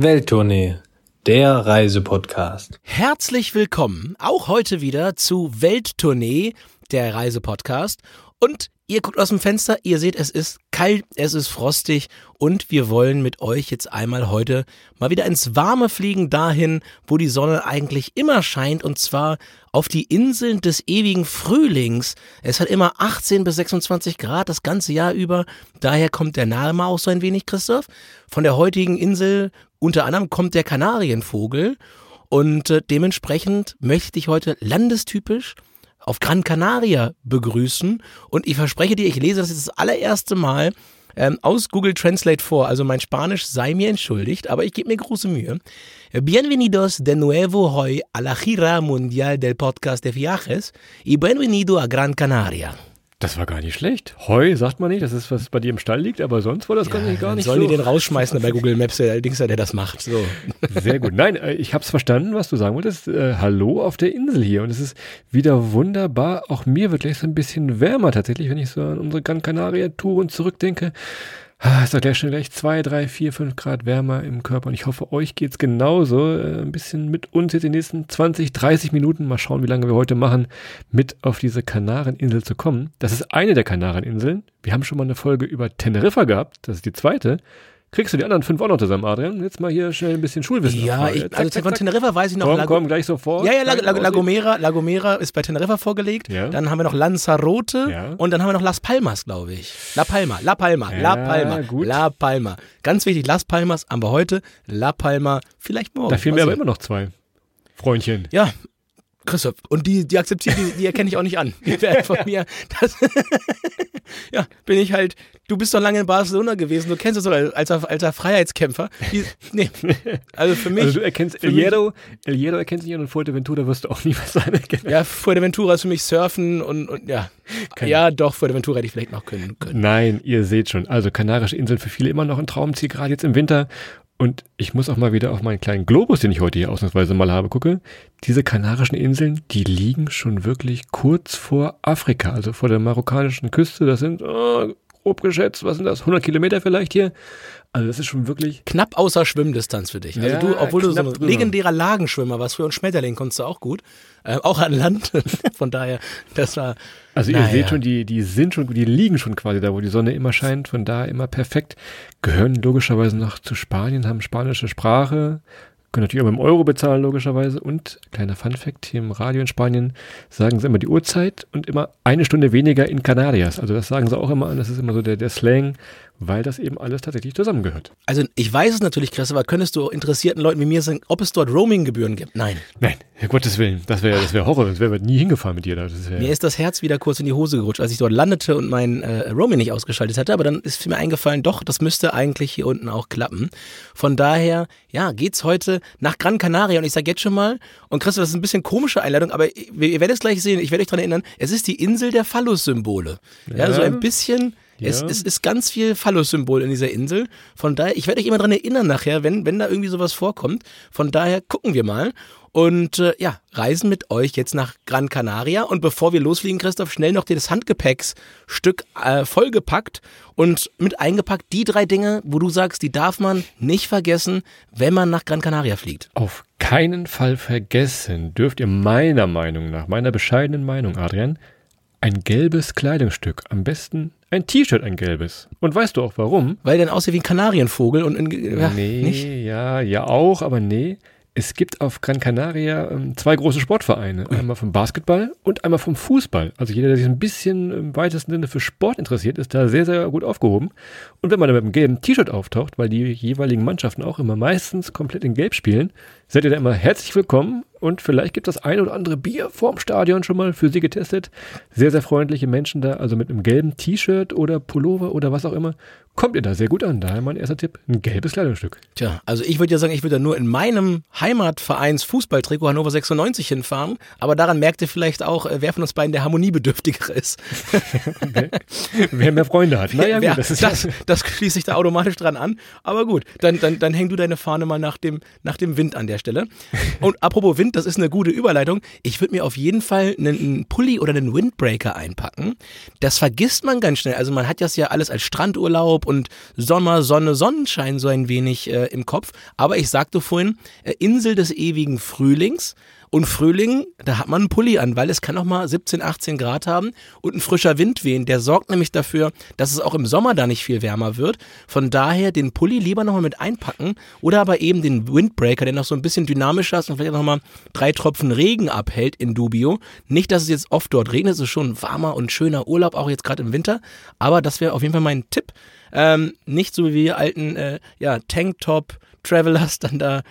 Welttournee, der Reisepodcast. Herzlich willkommen auch heute wieder zu Welttournee, der Reisepodcast. Und ihr guckt aus dem Fenster, ihr seht, es ist kalt, es ist frostig und wir wollen mit euch jetzt einmal heute mal wieder ins Warme fliegen, dahin, wo die Sonne eigentlich immer scheint und zwar auf die Inseln des ewigen Frühlings. Es hat immer 18 bis 26 Grad das ganze Jahr über, daher kommt der Name auch so ein wenig, Christoph. Von der heutigen Insel unter anderem kommt der Kanarienvogel und äh, dementsprechend möchte ich heute landestypisch auf Gran Canaria begrüßen. Und ich verspreche dir, ich lese das jetzt das allererste Mal ähm, aus Google Translate vor. Also mein Spanisch sei mir entschuldigt, aber ich gebe mir große Mühe. Bienvenidos de nuevo hoy a la gira mundial del podcast de viajes y bienvenido a Gran Canaria. Das war gar nicht schlecht. Heu sagt man nicht, das ist, was bei dir im Stall liegt, aber sonst war das ja, gar nicht sollen so. die den rausschmeißen bei Google Maps, der Dings, der das macht. So. Sehr gut. Nein, äh, ich habe es verstanden, was du sagen wolltest. Äh, hallo auf der Insel hier. Und es ist wieder wunderbar. Auch mir wird gleich so ein bisschen wärmer tatsächlich, wenn ich so an unsere Gran Canaria-Touren zurückdenke. Ah, ist doch gleich schon gleich zwei, drei, vier, fünf Grad wärmer im Körper. Und ich hoffe, euch geht's genauso. Äh, ein bisschen mit uns jetzt in den nächsten 20, 30 Minuten. Mal schauen, wie lange wir heute machen, mit auf diese Kanareninsel zu kommen. Das ist eine der Kanareninseln. Wir haben schon mal eine Folge über Teneriffa gehabt. Das ist die zweite. Kriegst du die anderen fünf auch noch zusammen, Adrian? Jetzt mal hier schnell ein bisschen Schulwissen. Ja, ich, also zack, von Teneriffa weiß ich noch. Komm, Lago komm, gleich sofort. Ja, ja, La, La, La, Gomera, La Gomera ist bei Teneriffa vorgelegt. Ja. Dann haben wir noch Lanzarote ja. und dann haben wir noch Las Palmas, glaube ich. La Palma, La Palma, ja, La Palma, gut. La Palma. Ganz wichtig, Las Palmas haben wir heute, La Palma vielleicht morgen. Da fehlen mir aber immer noch zwei. Freundchen. Ja, Christoph, und die, die akzeptieren, die, die erkenne ich auch nicht an. Die werden von mir. Das, ja, bin ich halt. Du bist doch lange in Barcelona gewesen. Du kennst es so als, als Freiheitskämpfer. Die, nee, also für mich. Also du erkennst El Hierro, El Hierro erkennst du nicht und Fuerteventura wirst du auch nie was sein erkennen. Ja, Fuerteventura ist für mich Surfen und, und ja. Keine. Ja, doch, Fuerteventura hätte ich vielleicht noch können, können. Nein, ihr seht schon. Also Kanarische Inseln für viele immer noch ein Traumziel, gerade jetzt im Winter. Und ich muss auch mal wieder auf meinen kleinen Globus, den ich heute hier ausnahmsweise mal habe, gucke. Diese Kanarischen Inseln, die liegen schon wirklich kurz vor Afrika, also vor der marokkanischen Küste. Das sind, oh, grob geschätzt, was sind das, 100 Kilometer vielleicht hier? Also das ist schon wirklich... Knapp außer Schwimmdistanz für dich. Also ja, du, obwohl du so ein legendärer Lagenschwimmer warst, früher ein Schmetterling konntest du auch gut. Äh, auch an Land. Von daher, das war... Also ihr seht schon, die, die sind schon, die liegen schon quasi da, wo die Sonne immer scheint, von da immer perfekt. Gehören logischerweise noch zu Spanien, haben spanische Sprache, können natürlich auch mit dem Euro bezahlen, logischerweise. Und kleiner Fun-Fact: hier im Radio in Spanien sagen sie immer die Uhrzeit und immer eine Stunde weniger in Canarias. Also, das sagen sie auch immer an. Das ist immer so der, der Slang, weil das eben alles tatsächlich zusammengehört. Also ich weiß es natürlich, Chris, aber könntest du interessierten Leuten wie mir sagen, ob es dort Roaming-Gebühren gibt? Nein. Nein, um Gottes Willen. Das wäre das wär Horror, sonst wären wir nie hingefahren mit dir. mir ist das Herz wieder kurz in die Hose gerutscht, als ich dort landete und mein äh, Roaming nicht ausgeschaltet hatte. Aber dann ist mir eingefallen, doch, das müsste eigentlich hier unten auch klappen. Von daher, ja, geht's heute nach Gran Canaria. Und ich sage jetzt schon mal, und Chris, das ist ein bisschen komische Einladung, aber ihr, ihr werdet es gleich sehen, ich werde euch daran erinnern, es ist die Insel der Phallus-Symbole. Ja, ja, so ein bisschen ja. Es, es, ist ganz viel Phallus-Symbol in dieser Insel. Von daher, ich werde euch immer daran erinnern nachher, wenn, wenn da irgendwie sowas vorkommt. Von daher gucken wir mal. Und äh, ja, reisen mit euch jetzt nach Gran Canaria. Und bevor wir losfliegen, Christoph, schnell noch das Handgepäcksstück äh, vollgepackt und mit eingepackt die drei Dinge, wo du sagst, die darf man nicht vergessen, wenn man nach Gran Canaria fliegt. Auf keinen Fall vergessen dürft ihr meiner Meinung nach, meiner bescheidenen Meinung, Adrian, ein gelbes Kleidungsstück. Am besten ein T-Shirt, ein gelbes. Und weißt du auch warum? Weil dann aussieht wie ein Kanarienvogel und in, ja, nee, nicht? ja, ja auch, aber nee. Es gibt auf Gran Canaria ähm, zwei große Sportvereine. Einmal vom Basketball und einmal vom Fußball. Also jeder, der sich ein bisschen im weitesten Sinne für Sport interessiert, ist da sehr, sehr gut aufgehoben. Und wenn man da mit einem gelben T-Shirt auftaucht, weil die jeweiligen Mannschaften auch immer meistens komplett in Gelb spielen, seid ihr da immer herzlich willkommen und vielleicht gibt das ein oder andere Bier vorm Stadion schon mal für Sie getestet. Sehr, sehr freundliche Menschen da, also mit einem gelben T-Shirt oder Pullover oder was auch immer. Kommt ihr da sehr gut an. Daher mein erster Tipp, ein gelbes Kleidungsstück. Tja, also ich würde ja sagen, ich würde da nur in meinem Heimatvereins Fußballtrikot Hannover 96 hinfahren. Aber daran merkt ihr vielleicht auch, äh, wer von uns beiden der harmoniebedürftigere ist. wer, wer, mehr Freunde hat. Naja, gut, das, ist das, das schließt sich da automatisch dran an. Aber gut, dann, dann, dann häng du deine Fahne mal nach dem, nach dem Wind an der der Stelle. Und apropos Wind, das ist eine gute Überleitung. Ich würde mir auf jeden Fall einen Pulli oder einen Windbreaker einpacken. Das vergisst man ganz schnell. Also man hat das ja alles als Strandurlaub und Sommer, Sonne, Sonnenschein so ein wenig äh, im Kopf. Aber ich sagte vorhin, äh, Insel des ewigen Frühlings. Und Frühling, da hat man einen Pulli an, weil es kann auch mal 17, 18 Grad haben und ein frischer Wind wehen. Der sorgt nämlich dafür, dass es auch im Sommer da nicht viel wärmer wird. Von daher den Pulli lieber nochmal mit einpacken oder aber eben den Windbreaker, der noch so ein bisschen dynamischer ist und vielleicht nochmal drei Tropfen Regen abhält in Dubio. Nicht, dass es jetzt oft dort regnet, es ist schon warmer und schöner Urlaub, auch jetzt gerade im Winter. Aber das wäre auf jeden Fall mein Tipp. Ähm, nicht so wie wir alten äh, ja, Tanktop, Travelers dann da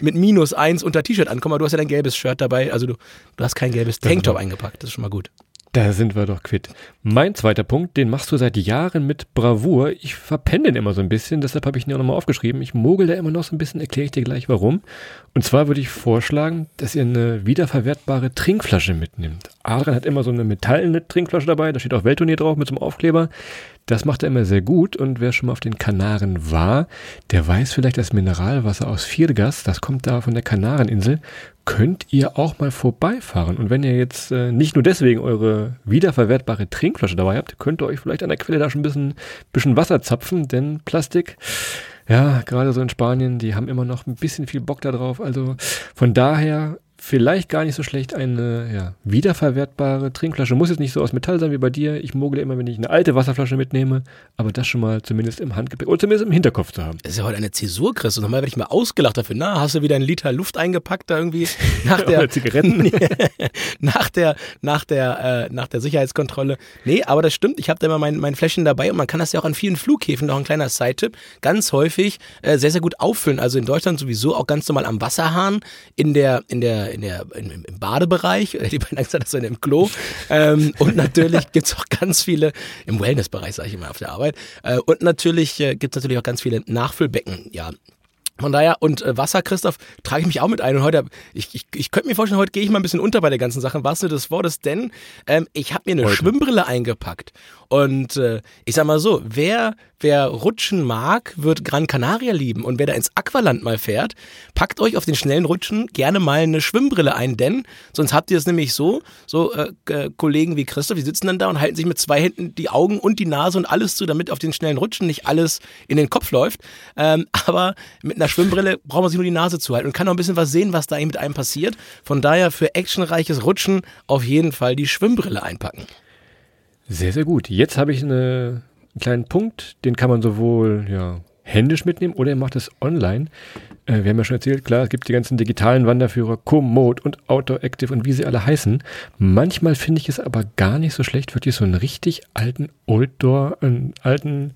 mit minus eins unter T-Shirt ankommen, aber du hast ja dein gelbes Shirt dabei, also du, du hast kein gelbes Tanktop eingepackt, das ist schon mal gut. Da sind wir doch quitt. Mein zweiter Punkt, den machst du seit Jahren mit Bravour. Ich verpenne den immer so ein bisschen, deshalb habe ich ihn auch nochmal aufgeschrieben. Ich mogel da immer noch so ein bisschen, erkläre ich dir gleich warum. Und zwar würde ich vorschlagen, dass ihr eine wiederverwertbare Trinkflasche mitnimmt. Adrian hat immer so eine metallene Trinkflasche dabei, da steht auch Weltturnier drauf mit so einem Aufkleber. Das macht er immer sehr gut und wer schon mal auf den Kanaren war, der weiß vielleicht das Mineralwasser aus Viergas, das kommt da von der Kanareninsel, könnt ihr auch mal vorbeifahren. Und wenn ihr jetzt äh, nicht nur deswegen eure wiederverwertbare Trinkflasche dabei habt, könnt ihr euch vielleicht an der Quelle da schon ein bisschen, bisschen Wasser zapfen, denn Plastik, ja, gerade so in Spanien, die haben immer noch ein bisschen viel Bock da drauf. Also von daher vielleicht gar nicht so schlecht eine ja, wiederverwertbare Trinkflasche. Muss jetzt nicht so aus Metall sein wie bei dir. Ich mogle immer, wenn ich eine alte Wasserflasche mitnehme, aber das schon mal zumindest im Handgepäck oder zumindest im Hinterkopf zu haben. Das ist ja heute eine Zäsur, Chris. Und normal werde ich mal ausgelacht dafür. Na, hast du wieder einen Liter Luft eingepackt da irgendwie nach der Zigaretten? nach der nach der äh, nach der Sicherheitskontrolle. Nee, aber das stimmt. Ich habe da immer mein, mein Fläschchen dabei und man kann das ja auch an vielen Flughäfen noch ein kleiner Side-Tipp ganz häufig äh, sehr sehr gut auffüllen. Also in Deutschland sowieso auch ganz normal am Wasserhahn in der in der in der, in, im Badebereich, die beiden gesagt, das im Klo. Ähm, und natürlich gibt es auch ganz viele, im Wellnessbereich sage ich immer auf der Arbeit. Äh, und natürlich äh, gibt es natürlich auch ganz viele Nachfüllbecken, ja, von daher, und äh, Wasser, Christoph, trage ich mich auch mit ein. Und heute, ich, ich, ich könnte mir vorstellen, heute gehe ich mal ein bisschen unter bei der ganzen Sache. Was du des Wortes, denn ähm, ich habe mir eine heute. Schwimmbrille eingepackt. Und äh, ich sag mal so, wer, wer rutschen mag, wird Gran Canaria lieben. Und wer da ins Aqualand mal fährt, packt euch auf den schnellen Rutschen gerne mal eine Schwimmbrille ein, denn sonst habt ihr es nämlich so, so äh, Kollegen wie Christoph, die sitzen dann da und halten sich mit zwei Händen die Augen und die Nase und alles zu, damit auf den schnellen Rutschen nicht alles in den Kopf läuft. Ähm, aber mit einer Schwimmbrille braucht man sich nur die Nase zuhalten und kann noch ein bisschen was sehen, was da mit einem passiert. Von daher für actionreiches Rutschen auf jeden Fall die Schwimmbrille einpacken. Sehr, sehr gut. Jetzt habe ich eine, einen kleinen Punkt, den kann man sowohl ja, händisch mitnehmen oder ihr macht es online. Äh, wir haben ja schon erzählt, klar, es gibt die ganzen digitalen Wanderführer, Komoot und Outdoor Active und wie sie alle heißen. Manchmal finde ich es aber gar nicht so schlecht, wirklich so einen richtig alten Outdoor, einen alten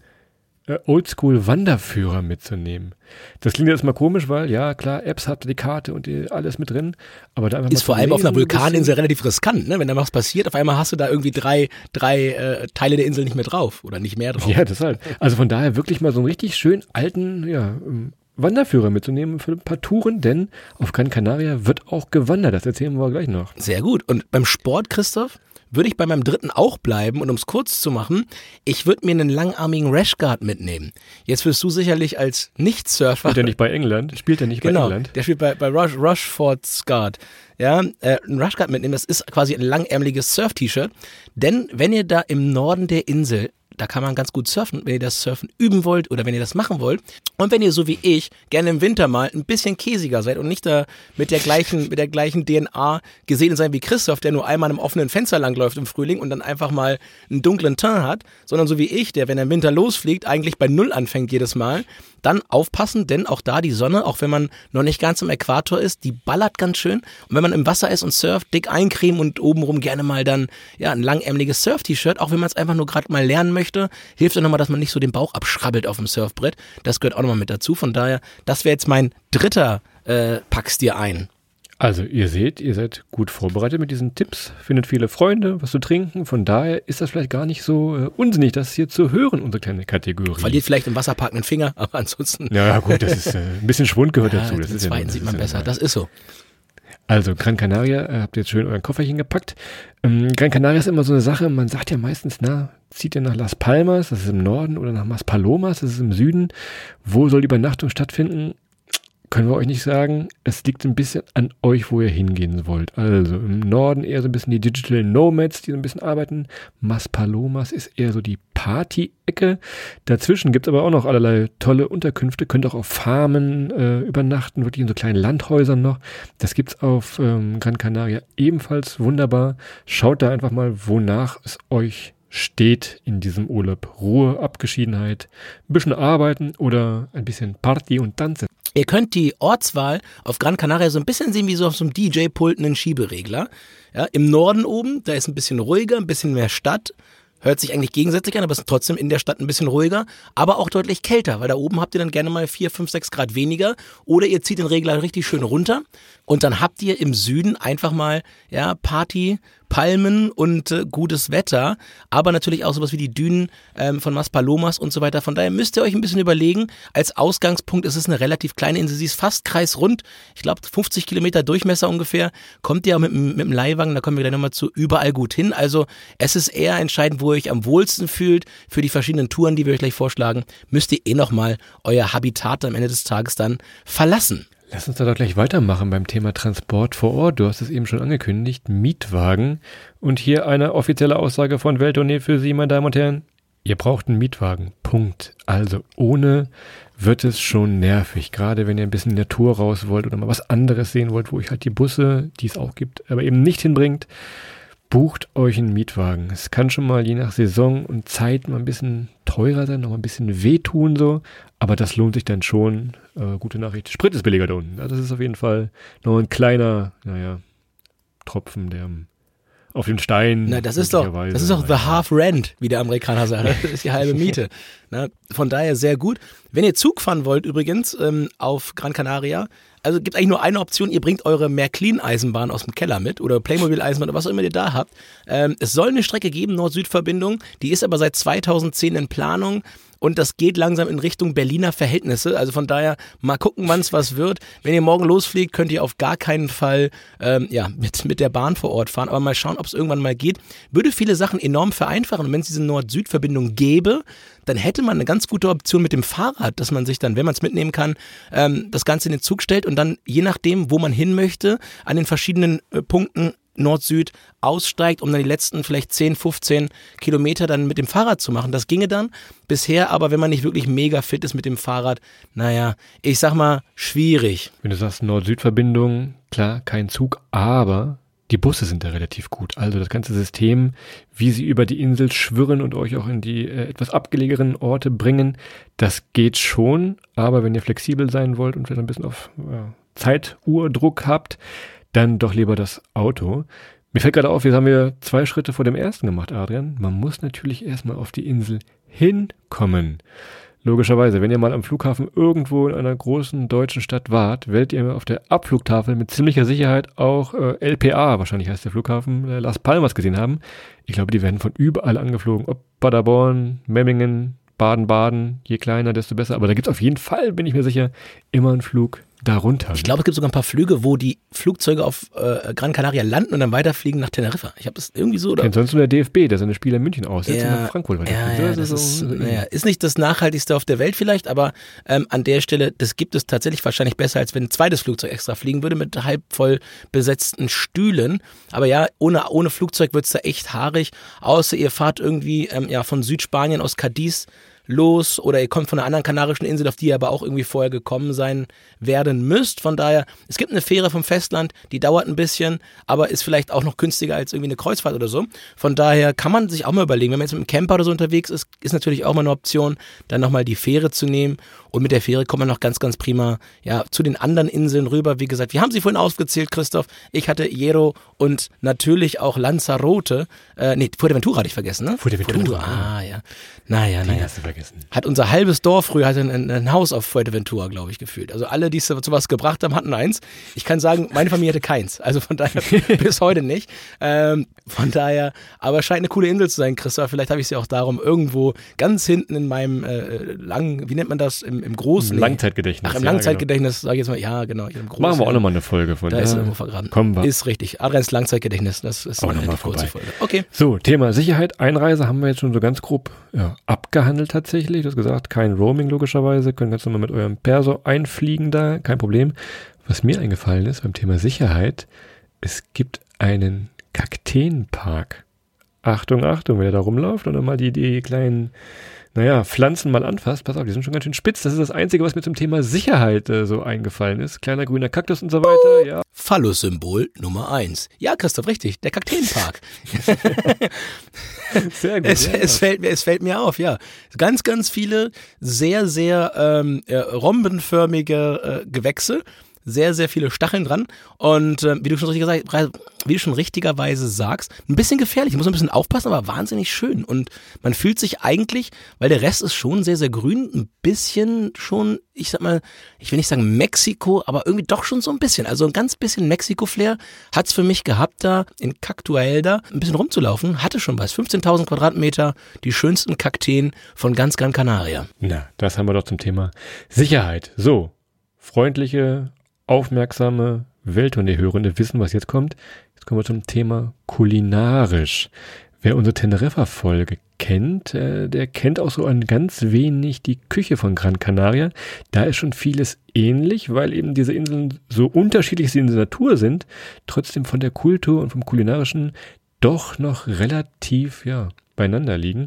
Oldschool-Wanderführer mitzunehmen. Das klingt jetzt mal komisch, weil ja klar, Apps hat die Karte und die, alles mit drin, aber da ist vor allem auf einer Vulkaninsel relativ riskant, ne? Wenn da was passiert, auf einmal hast du da irgendwie drei, drei äh, Teile der Insel nicht mehr drauf oder nicht mehr drauf. Ja, das halt. Also von daher wirklich mal so einen richtig schön alten, ja, ähm, Wanderführer mitzunehmen für ein paar Touren, denn auf Gran Canaria wird auch gewandert. Das erzählen wir gleich noch. Sehr gut. Und beim Sport, Christoph? Würde ich bei meinem dritten auch bleiben und um es kurz zu machen, ich würde mir einen langarmigen Rashguard mitnehmen. Jetzt wirst du sicherlich als Nicht-Surfer. Spielt er nicht bei England? Spielt er nicht genau, bei England? Der spielt bei, bei Rush, Rushford's Guard. Ja, äh, ein Rushguard mitnehmen, das ist quasi ein langärmeliges Surf-T-Shirt. Denn wenn ihr da im Norden der Insel da kann man ganz gut surfen, wenn ihr das Surfen üben wollt oder wenn ihr das machen wollt. Und wenn ihr so wie ich gerne im Winter mal ein bisschen käsiger seid und nicht da mit der gleichen, mit der gleichen DNA gesehen sein wie Christoph, der nur einmal im offenen Fenster langläuft im Frühling und dann einfach mal einen dunklen Teint hat, sondern so wie ich, der, wenn er im Winter losfliegt, eigentlich bei Null anfängt jedes Mal, dann aufpassen, denn auch da die Sonne, auch wenn man noch nicht ganz am Äquator ist, die ballert ganz schön. Und wenn man im Wasser ist und surft, dick eincremen und obenrum gerne mal dann ja ein langärmeliges Surf-T-Shirt, auch wenn man es einfach nur gerade mal lernen möchte, hilft auch nochmal, dass man nicht so den Bauch abschrabbelt auf dem Surfbrett. Das gehört auch nochmal mit dazu. Von daher, das wäre jetzt mein dritter äh, Pack's dir ein. Also ihr seht, ihr seid gut vorbereitet mit diesen Tipps, findet viele Freunde, was zu trinken. Von daher ist das vielleicht gar nicht so äh, unsinnig, das hier zu hören, unsere kleine Kategorie. Verliert vielleicht im Wasserpark einen Finger, aber ansonsten. Ja gut, das ist äh, ein bisschen Schwund gehört ja, dazu. Das ist zweiten ja, sieht man ja besser, das ist so. Also Gran Canaria, äh, habt ihr jetzt schön euren Kofferchen gepackt. Ähm, Gran Canaria ist immer so eine Sache, man sagt ja meistens, na, zieht ihr nach Las Palmas, das ist im Norden, oder nach Maspalomas, das ist im Süden. Wo soll die Übernachtung stattfinden? Können wir euch nicht sagen. Es liegt ein bisschen an euch, wo ihr hingehen wollt. Also im Norden eher so ein bisschen die Digital Nomads, die so ein bisschen arbeiten. Maspalomas ist eher so die Party-Ecke. Dazwischen gibt's aber auch noch allerlei tolle Unterkünfte. Könnt auch auf Farmen äh, übernachten, wirklich in so kleinen Landhäusern noch. Das gibt's auf ähm, Gran Canaria ebenfalls wunderbar. Schaut da einfach mal, wonach es euch steht in diesem Urlaub. Ruhe, Abgeschiedenheit, ein bisschen arbeiten oder ein bisschen Party und Tanzen. Ihr könnt die Ortswahl auf Gran Canaria so ein bisschen sehen wie so auf so einem DJ-Pult einen Schieberegler. Ja, Im Norden oben, da ist ein bisschen ruhiger, ein bisschen mehr Stadt. Hört sich eigentlich gegensätzlich an, aber es ist trotzdem in der Stadt ein bisschen ruhiger, aber auch deutlich kälter, weil da oben habt ihr dann gerne mal 4, 5, 6 Grad weniger oder ihr zieht den Regler richtig schön runter und dann habt ihr im Süden einfach mal ja, Party, Palmen und äh, gutes Wetter, aber natürlich auch sowas wie die Dünen ähm, von Maspalomas und so weiter. Von daher müsst ihr euch ein bisschen überlegen. Als Ausgangspunkt ist es eine relativ kleine Insel. Sie ist fast kreisrund. Ich glaube 50 Kilometer Durchmesser ungefähr. Kommt ihr auch mit, mit dem Leihwagen, da kommen wir gleich nochmal zu, überall gut hin. Also es ist eher entscheidend, wo ihr euch am wohlsten fühlt. Für die verschiedenen Touren, die wir euch gleich vorschlagen, müsst ihr eh nochmal euer Habitat am Ende des Tages dann verlassen. Lass uns da doch gleich weitermachen beim Thema Transport vor Ort. Du hast es eben schon angekündigt, Mietwagen. Und hier eine offizielle Aussage von Welttournee für Sie, meine Damen und Herren. Ihr braucht einen Mietwagen. Punkt. Also ohne wird es schon nervig. Gerade wenn ihr ein bisschen in die Natur raus wollt oder mal was anderes sehen wollt, wo ich halt die Busse, die es auch gibt, aber eben nicht hinbringt. Bucht euch einen Mietwagen. Es kann schon mal je nach Saison und Zeit mal ein bisschen teurer sein, noch mal ein bisschen wehtun so, aber das lohnt sich dann schon. Äh, gute Nachricht. Sprit ist billiger da unten. Ja, das ist auf jeden Fall noch ein kleiner, naja, Tropfen, der auf den Stein. Na, das ist doch, das ist doch the half rent, wie der Amerikaner sagt. Das ist die halbe Miete. Na, von daher sehr gut. Wenn ihr Zug fahren wollt, übrigens, ähm, auf Gran Canaria, also gibt eigentlich nur eine Option, ihr bringt eure Märklin-Eisenbahn aus dem Keller mit oder Playmobil-Eisenbahn oder was auch immer ihr da habt. Ähm, es soll eine Strecke geben, Nord-Süd-Verbindung, die ist aber seit 2010 in Planung und das geht langsam in Richtung Berliner Verhältnisse. Also von daher mal gucken, wann es was wird. Wenn ihr morgen losfliegt, könnt ihr auf gar keinen Fall ähm, ja, mit, mit der Bahn vor Ort fahren, aber mal schauen, ob es irgendwann mal geht. Würde viele Sachen enorm vereinfachen und wenn es diese Nord-Süd-Verbindung gäbe, dann hätte man eine ganz gute Option mit dem Fahrrad, dass man sich dann, wenn man es mitnehmen kann, ähm, das Ganze in den Zug stellt und dann je nachdem, wo man hin möchte, an den verschiedenen äh, Punkten Nord-Süd aussteigt, um dann die letzten vielleicht 10, 15 Kilometer dann mit dem Fahrrad zu machen. Das ginge dann. Bisher aber, wenn man nicht wirklich mega fit ist mit dem Fahrrad, naja, ich sag mal, schwierig. Wenn du sagst Nord-Süd-Verbindung, klar, kein Zug, aber die Busse sind da relativ gut. Also das ganze System, wie sie über die Insel schwirren und euch auch in die äh, etwas abgelegenen Orte bringen, das geht schon. Aber wenn ihr flexibel sein wollt und vielleicht ein bisschen auf äh, Zeiturdruck habt, dann doch lieber das Auto. Mir fällt gerade auf, jetzt haben wir zwei Schritte vor dem ersten gemacht, Adrian. Man muss natürlich erstmal auf die Insel hinkommen. Logischerweise, wenn ihr mal am Flughafen irgendwo in einer großen deutschen Stadt wart, werdet ihr auf der Abflugtafel mit ziemlicher Sicherheit auch äh, LPA, wahrscheinlich heißt der Flughafen, äh, Las Palmas gesehen haben. Ich glaube, die werden von überall angeflogen. Ob Paderborn, Memmingen, Baden-Baden, je kleiner, desto besser. Aber da gibt es auf jeden Fall, bin ich mir sicher, immer einen Flug darunter. Ich glaube, es gibt sogar ein paar Flüge, wo die Flugzeuge auf äh, Gran Canaria landen und dann weiterfliegen nach Teneriffa. Ich habe das irgendwie so. Oder? Kennt sonst nur der DFB, der seine Spiele in München aussetzt ja, und nach Frankfurt ja, ja, das, ist, so, naja, ist nicht das nachhaltigste auf der Welt vielleicht, aber ähm, an der Stelle, das gibt es tatsächlich wahrscheinlich besser, als wenn ein zweites Flugzeug extra fliegen würde mit halb voll besetzten Stühlen. Aber ja, ohne, ohne Flugzeug wird's da echt haarig, außer ihr fahrt irgendwie ähm, ja, von Südspanien aus Cadiz los oder ihr kommt von einer anderen kanarischen Insel, auf die ihr aber auch irgendwie vorher gekommen sein werden müsst. Von daher, es gibt eine Fähre vom Festland, die dauert ein bisschen, aber ist vielleicht auch noch günstiger als irgendwie eine Kreuzfahrt oder so. Von daher kann man sich auch mal überlegen, wenn man jetzt mit einem Camper oder so unterwegs ist, ist natürlich auch mal eine Option, dann nochmal die Fähre zu nehmen. Und mit der Fähre kommt man noch ganz, ganz prima ja, zu den anderen Inseln rüber. Wie gesagt, wir haben sie vorhin aufgezählt, Christoph. Ich hatte Hierro und natürlich auch Lanzarote. Äh, nee, Fuerteventura hatte ich vergessen, ne? Fuerteventura. Fuerteventura. Ah, ja. Naja, naja. Vergessen. Hat unser halbes Dorf früher hatte ein, ein Haus auf Fuerteventura, glaube ich, gefühlt. Also alle, die es zu was gebracht haben, hatten eins. Ich kann sagen, meine Familie hatte keins. Also von daher bis heute nicht. Ähm, von daher, aber scheint eine coole Insel zu sein, Christoph. Vielleicht habe ich sie auch darum irgendwo ganz hinten in meinem äh, langen, wie nennt man das, im, im großen. Im Langzeitgedächtnis. Ach, im Langzeitgedächtnis, sage ich jetzt mal, ja, genau. Im großen, Machen wir auch nochmal eine Folge von. Da ja. ist irgendwo vergraben. Kommen wir. Ist richtig. Adrians Langzeitgedächtnis, das ist auch eine kurze. Folge. Okay. So, Thema Sicherheit, Einreise haben wir jetzt schon so ganz grob ja, abgehandelt tatsächlich. Tatsächlich. Du hast gesagt, kein Roaming logischerweise. Können ganz normal mit eurem Perso einfliegen da, kein Problem. Was mir eingefallen ist beim Thema Sicherheit, es gibt einen Kakteenpark. Achtung, Achtung, ihr da rumläuft und dann mal die, die kleinen naja, Pflanzen mal anfasst, pass auf, die sind schon ganz schön spitz. Das ist das Einzige, was mir zum Thema Sicherheit äh, so eingefallen ist. Kleiner grüner Kaktus und so weiter, ja. Phallus-Symbol Nummer eins. Ja, Christoph, richtig, der Kakteenpark. Sehr gut. Es, ja. es, fällt mir, es fällt mir auf, ja. Ganz, ganz viele sehr, sehr ähm, äh, rhombenförmige äh, Gewächse sehr, sehr viele Stacheln dran. Und äh, wie, du schon richtig gesagt, wie du schon richtigerweise sagst, ein bisschen gefährlich. Ich muss ein bisschen aufpassen, aber wahnsinnig schön. Und man fühlt sich eigentlich, weil der Rest ist schon sehr, sehr grün, ein bisschen schon, ich sag mal, ich will nicht sagen Mexiko, aber irgendwie doch schon so ein bisschen. Also ein ganz bisschen Mexiko-Flair hat's für mich gehabt, da in Cactuelda ein bisschen rumzulaufen. Hatte schon was. 15.000 Quadratmeter, die schönsten Kakteen von ganz Gran Canaria. Na, das haben wir doch zum Thema Sicherheit. So, freundliche, aufmerksame Welttournee-Hörende wissen, was jetzt kommt. Jetzt kommen wir zum Thema kulinarisch. Wer unsere Teneriffa-Folge kennt, äh, der kennt auch so ein ganz wenig die Küche von Gran Canaria. Da ist schon vieles ähnlich, weil eben diese Inseln so unterschiedlich sie in der Natur sind, trotzdem von der Kultur und vom kulinarischen doch noch relativ, ja, beieinander liegen.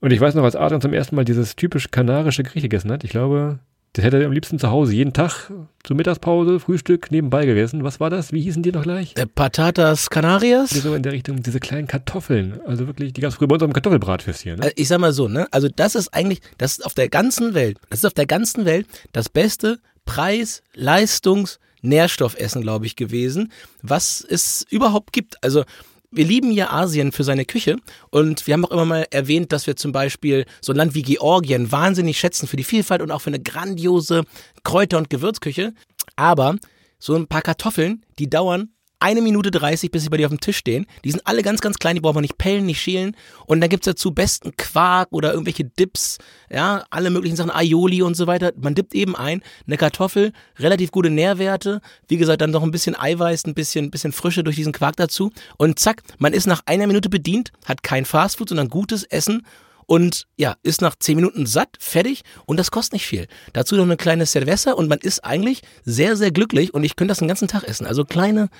Und ich weiß noch, als Adrian zum ersten Mal dieses typisch kanarische Gericht gegessen hat, ich glaube, das hätte er am liebsten zu Hause jeden Tag zur Mittagspause, Frühstück nebenbei gegessen. Was war das? Wie hießen die noch gleich? Äh, Patatas Canarias? So in der Richtung, diese kleinen Kartoffeln. Also wirklich, die gab es früher bei unserem Kartoffelbratwürstchen. Ne? Also ich sag mal so, ne? Also das ist eigentlich, das ist auf der ganzen Welt, das ist auf der ganzen Welt das beste Preis, Leistungs, Nährstoffessen, glaube ich, gewesen, was es überhaupt gibt. Also wir lieben ja Asien für seine Küche und wir haben auch immer mal erwähnt, dass wir zum Beispiel so ein Land wie Georgien wahnsinnig schätzen für die Vielfalt und auch für eine grandiose Kräuter- und Gewürzküche. Aber so ein paar Kartoffeln, die dauern eine Minute 30, bis sie bei dir auf dem Tisch stehen. Die sind alle ganz, ganz klein, die braucht man nicht pellen, nicht schälen. Und dann gibt's dazu besten Quark oder irgendwelche Dips, ja, alle möglichen Sachen, Aioli und so weiter. Man dippt eben ein, eine Kartoffel, relativ gute Nährwerte, wie gesagt, dann noch ein bisschen Eiweiß, ein bisschen, bisschen Frische durch diesen Quark dazu. Und zack, man ist nach einer Minute bedient, hat kein Fastfood, sondern gutes Essen und ja, ist nach zehn Minuten satt, fertig und das kostet nicht viel. Dazu noch eine kleine Cerveza und man ist eigentlich sehr, sehr glücklich und ich könnte das den ganzen Tag essen. Also kleine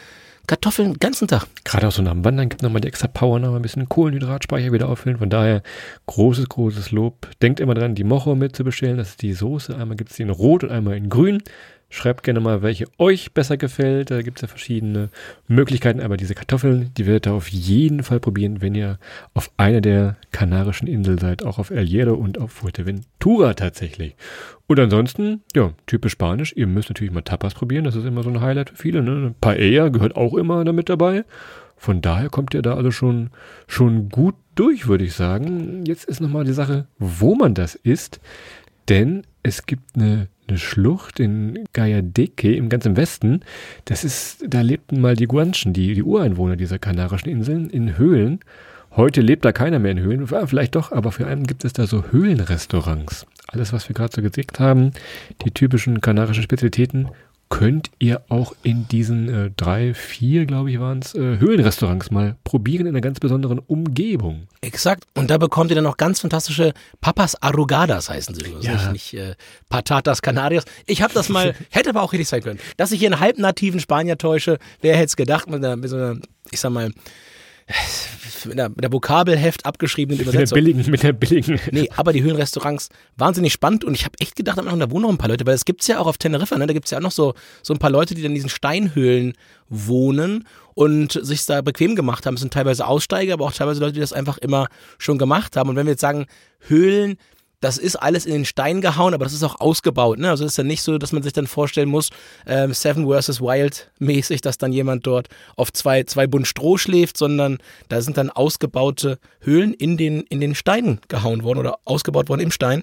Kartoffeln den ganzen Tag. Gerade auch so nach dem Wandern gibt nochmal die extra Power, noch ein bisschen Kohlenhydratspeicher wieder auffüllen. Von daher großes, großes Lob. Denkt immer dran, die Mocho mitzubestellen. Das ist die Soße. Einmal gibt es die in Rot und einmal in Grün. Schreibt gerne mal, welche euch besser gefällt. Da gibt es ja verschiedene Möglichkeiten. Aber diese Kartoffeln, die werdet ihr auf jeden Fall probieren, wenn ihr auf einer der kanarischen Inseln seid. Auch auf El Hierro und auf Fuerteventura tatsächlich. Und ansonsten, ja, typisch Spanisch. Ihr müsst natürlich mal Tapas probieren. Das ist immer so ein Highlight für viele. Ne? Paella gehört auch immer damit dabei. Von daher kommt ihr da also schon, schon gut durch, würde ich sagen. Jetzt ist nochmal die Sache, wo man das isst. Denn es gibt eine, eine Schlucht in Gayadeque im ganzen Westen. Das ist, da lebten mal die Guanchen, die, die Ureinwohner dieser kanarischen Inseln, in Höhlen. Heute lebt da keiner mehr in Höhlen, vielleicht doch, aber für einen gibt es da so Höhlenrestaurants. Alles, was wir gerade so gesagt haben, die typischen kanarischen Spezialitäten, könnt ihr auch in diesen äh, drei, vier, glaube ich, waren es, äh, Höhlenrestaurants mal probieren in einer ganz besonderen Umgebung. Exakt. Und da bekommt ihr dann noch ganz fantastische Papas Arrugadas heißen sie. Also Ja. Nicht, nicht äh, Patatas Canarias. Ich habe das mal, hätte aber auch richtig sein können. Dass ich hier einen halbnativen Spanier täusche, wer hätte es gedacht, mit, einer, mit so einer, ich sag mal, mit der, mit der Vokabelheft abgeschriebenen Mit der Übersetzung. billigen, mit der billigen. Nee, aber die Höhlenrestaurants wahnsinnig spannend und ich habe echt gedacht, da wohnen noch ein paar Leute, weil es gibt's ja auch auf Teneriffa, ne? da gibt's ja auch noch so, so ein paar Leute, die dann in diesen Steinhöhlen wohnen und sich da bequem gemacht haben. Es sind teilweise Aussteiger, aber auch teilweise Leute, die das einfach immer schon gemacht haben. Und wenn wir jetzt sagen, Höhlen, das ist alles in den Stein gehauen, aber das ist auch ausgebaut. Ne? Also es ist ja nicht so, dass man sich dann vorstellen muss, ähm, Seven vs. Wild mäßig, dass dann jemand dort auf zwei, zwei Bund Stroh schläft, sondern da sind dann ausgebaute Höhlen in den, in den Stein gehauen worden oder ausgebaut worden im Stein.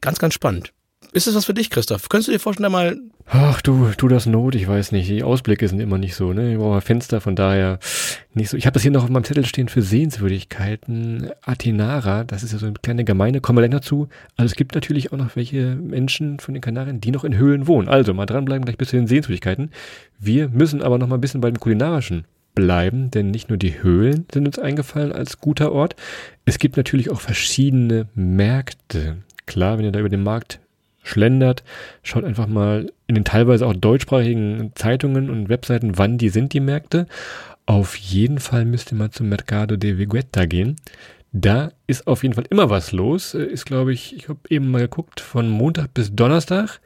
Ganz, ganz spannend. Ist das was für dich, Christoph? Könntest du dir vorstellen, da mal Ach du, tu das Not, ich weiß nicht. Die Ausblicke sind immer nicht so, ne? Ich brauche Fenster, von daher nicht so. Ich habe das hier noch auf meinem Zettel stehen für Sehenswürdigkeiten. Atenara, das ist ja so eine kleine Gemeinde, kommen wir gleich noch zu. Also es gibt natürlich auch noch welche Menschen von den Kanarien, die noch in Höhlen wohnen. Also mal dranbleiben, gleich bis zu den Sehenswürdigkeiten. Wir müssen aber noch mal ein bisschen bei dem Kulinarischen bleiben, denn nicht nur die Höhlen sind uns eingefallen als guter Ort. Es gibt natürlich auch verschiedene Märkte. Klar, wenn ihr da über den Markt schlendert, schaut einfach mal in den teilweise auch deutschsprachigen Zeitungen und Webseiten, wann die sind, die Märkte. Auf jeden Fall müsst ihr mal zum Mercado de Viguetta gehen. Da ist auf jeden Fall immer was los. Äh, ist, glaube ich, ich habe eben mal geguckt, von Montag bis Donnerstag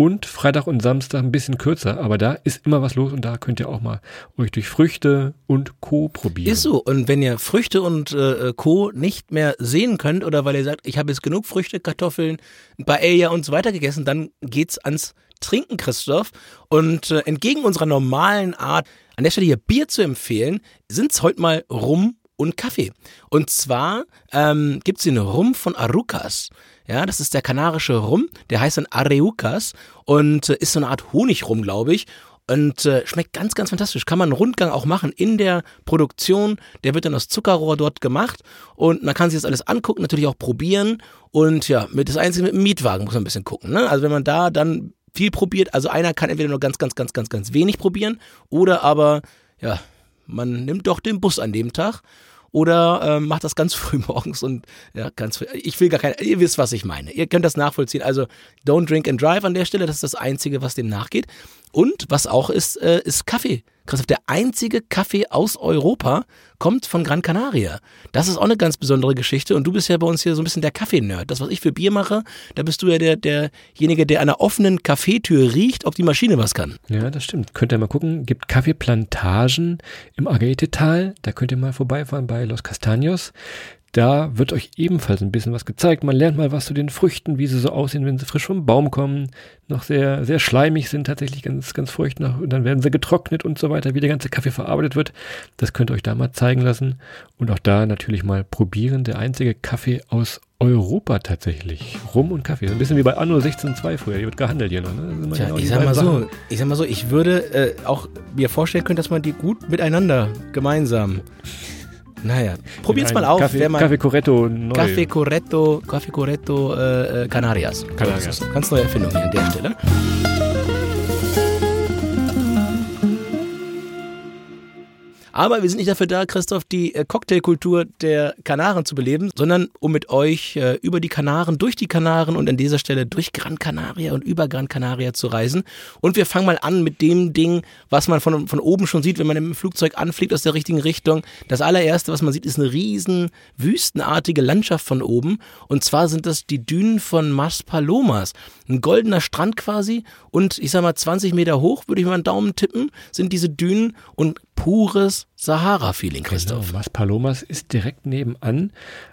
und Freitag und Samstag ein bisschen kürzer, aber da ist immer was los und da könnt ihr auch mal euch durch Früchte und Co. probieren. Ist so. Und wenn ihr Früchte und äh, Co. nicht mehr sehen könnt oder weil ihr sagt, ich habe jetzt genug Früchte, Kartoffeln, Paella und so weiter gegessen, dann geht's ans Trinken, Christoph. Und äh, entgegen unserer normalen Art, an der Stelle hier Bier zu empfehlen, sind's heute mal Rum und Kaffee. Und zwar ähm, gibt's den Rum von Arucas. Ja, das ist der kanarische Rum, der heißt dann Areucas und äh, ist so eine Art Honigrum, glaube ich. Und äh, schmeckt ganz, ganz fantastisch. Kann man einen Rundgang auch machen in der Produktion. Der wird dann aus Zuckerrohr dort gemacht. Und man kann sich das alles angucken, natürlich auch probieren. Und ja, mit das Einzige mit dem Mietwagen muss man ein bisschen gucken. Ne? Also wenn man da dann viel probiert, also einer kann entweder nur ganz, ganz, ganz, ganz, ganz wenig probieren. Oder aber, ja, man nimmt doch den Bus an dem Tag oder ähm, macht das ganz früh morgens und ja, ganz früh. Ich will gar keine, ihr wisst, was ich meine. Ihr könnt das nachvollziehen. Also don't drink and drive an der Stelle, das ist das Einzige, was dem nachgeht. Und was auch ist, äh, ist Kaffee. Christoph, der einzige Kaffee aus Europa kommt von Gran Canaria. Das ist auch eine ganz besondere Geschichte. Und du bist ja bei uns hier so ein bisschen der Kaffee-Nerd. Das, was ich für Bier mache, da bist du ja der, derjenige, der an einer offenen Kaffeetür riecht, ob die Maschine was kann. Ja, das stimmt. Könnt ihr mal gucken. Gibt Kaffeeplantagen im Agaete-Tal. Da könnt ihr mal vorbeifahren bei Los Castaños. Da wird euch ebenfalls ein bisschen was gezeigt. Man lernt mal was zu den Früchten, wie sie so aussehen, wenn sie frisch vom Baum kommen, noch sehr, sehr schleimig sind, tatsächlich ganz, ganz feucht noch, und dann werden sie getrocknet und so weiter, wie der ganze Kaffee verarbeitet wird. Das könnt ihr euch da mal zeigen lassen. Und auch da natürlich mal probieren. Der einzige Kaffee aus Europa tatsächlich. Rum und Kaffee. Ein bisschen wie bei Anno 16.2 früher. Hier wird gehandelt hier noch. Ne? Tja, ich sag mal so, ich sag mal so, ich würde äh, auch mir vorstellen können, dass man die gut miteinander gemeinsam naja, probiert's mal auf. Kaffee, Kaffee Corretto neu. Kaffee Corretto, Kaffee Corretto äh, Canarias. Canarias. Ganz neue Erfindung hier an der Stelle. Aber wir sind nicht dafür da, Christoph, die äh, Cocktailkultur der Kanaren zu beleben, sondern um mit euch äh, über die Kanaren, durch die Kanaren und an dieser Stelle durch Gran Canaria und über Gran Canaria zu reisen. Und wir fangen mal an mit dem Ding, was man von, von oben schon sieht, wenn man im Flugzeug anfliegt aus der richtigen Richtung. Das allererste, was man sieht, ist eine riesen wüstenartige Landschaft von oben. Und zwar sind das die Dünen von Mas Palomas. Ein goldener Strand quasi und ich sag mal 20 Meter hoch, würde ich mal einen Daumen tippen, sind diese Dünen und pures Sahara-Feeling, Christoph. Genau, Mas Palomas ist direkt nebenan.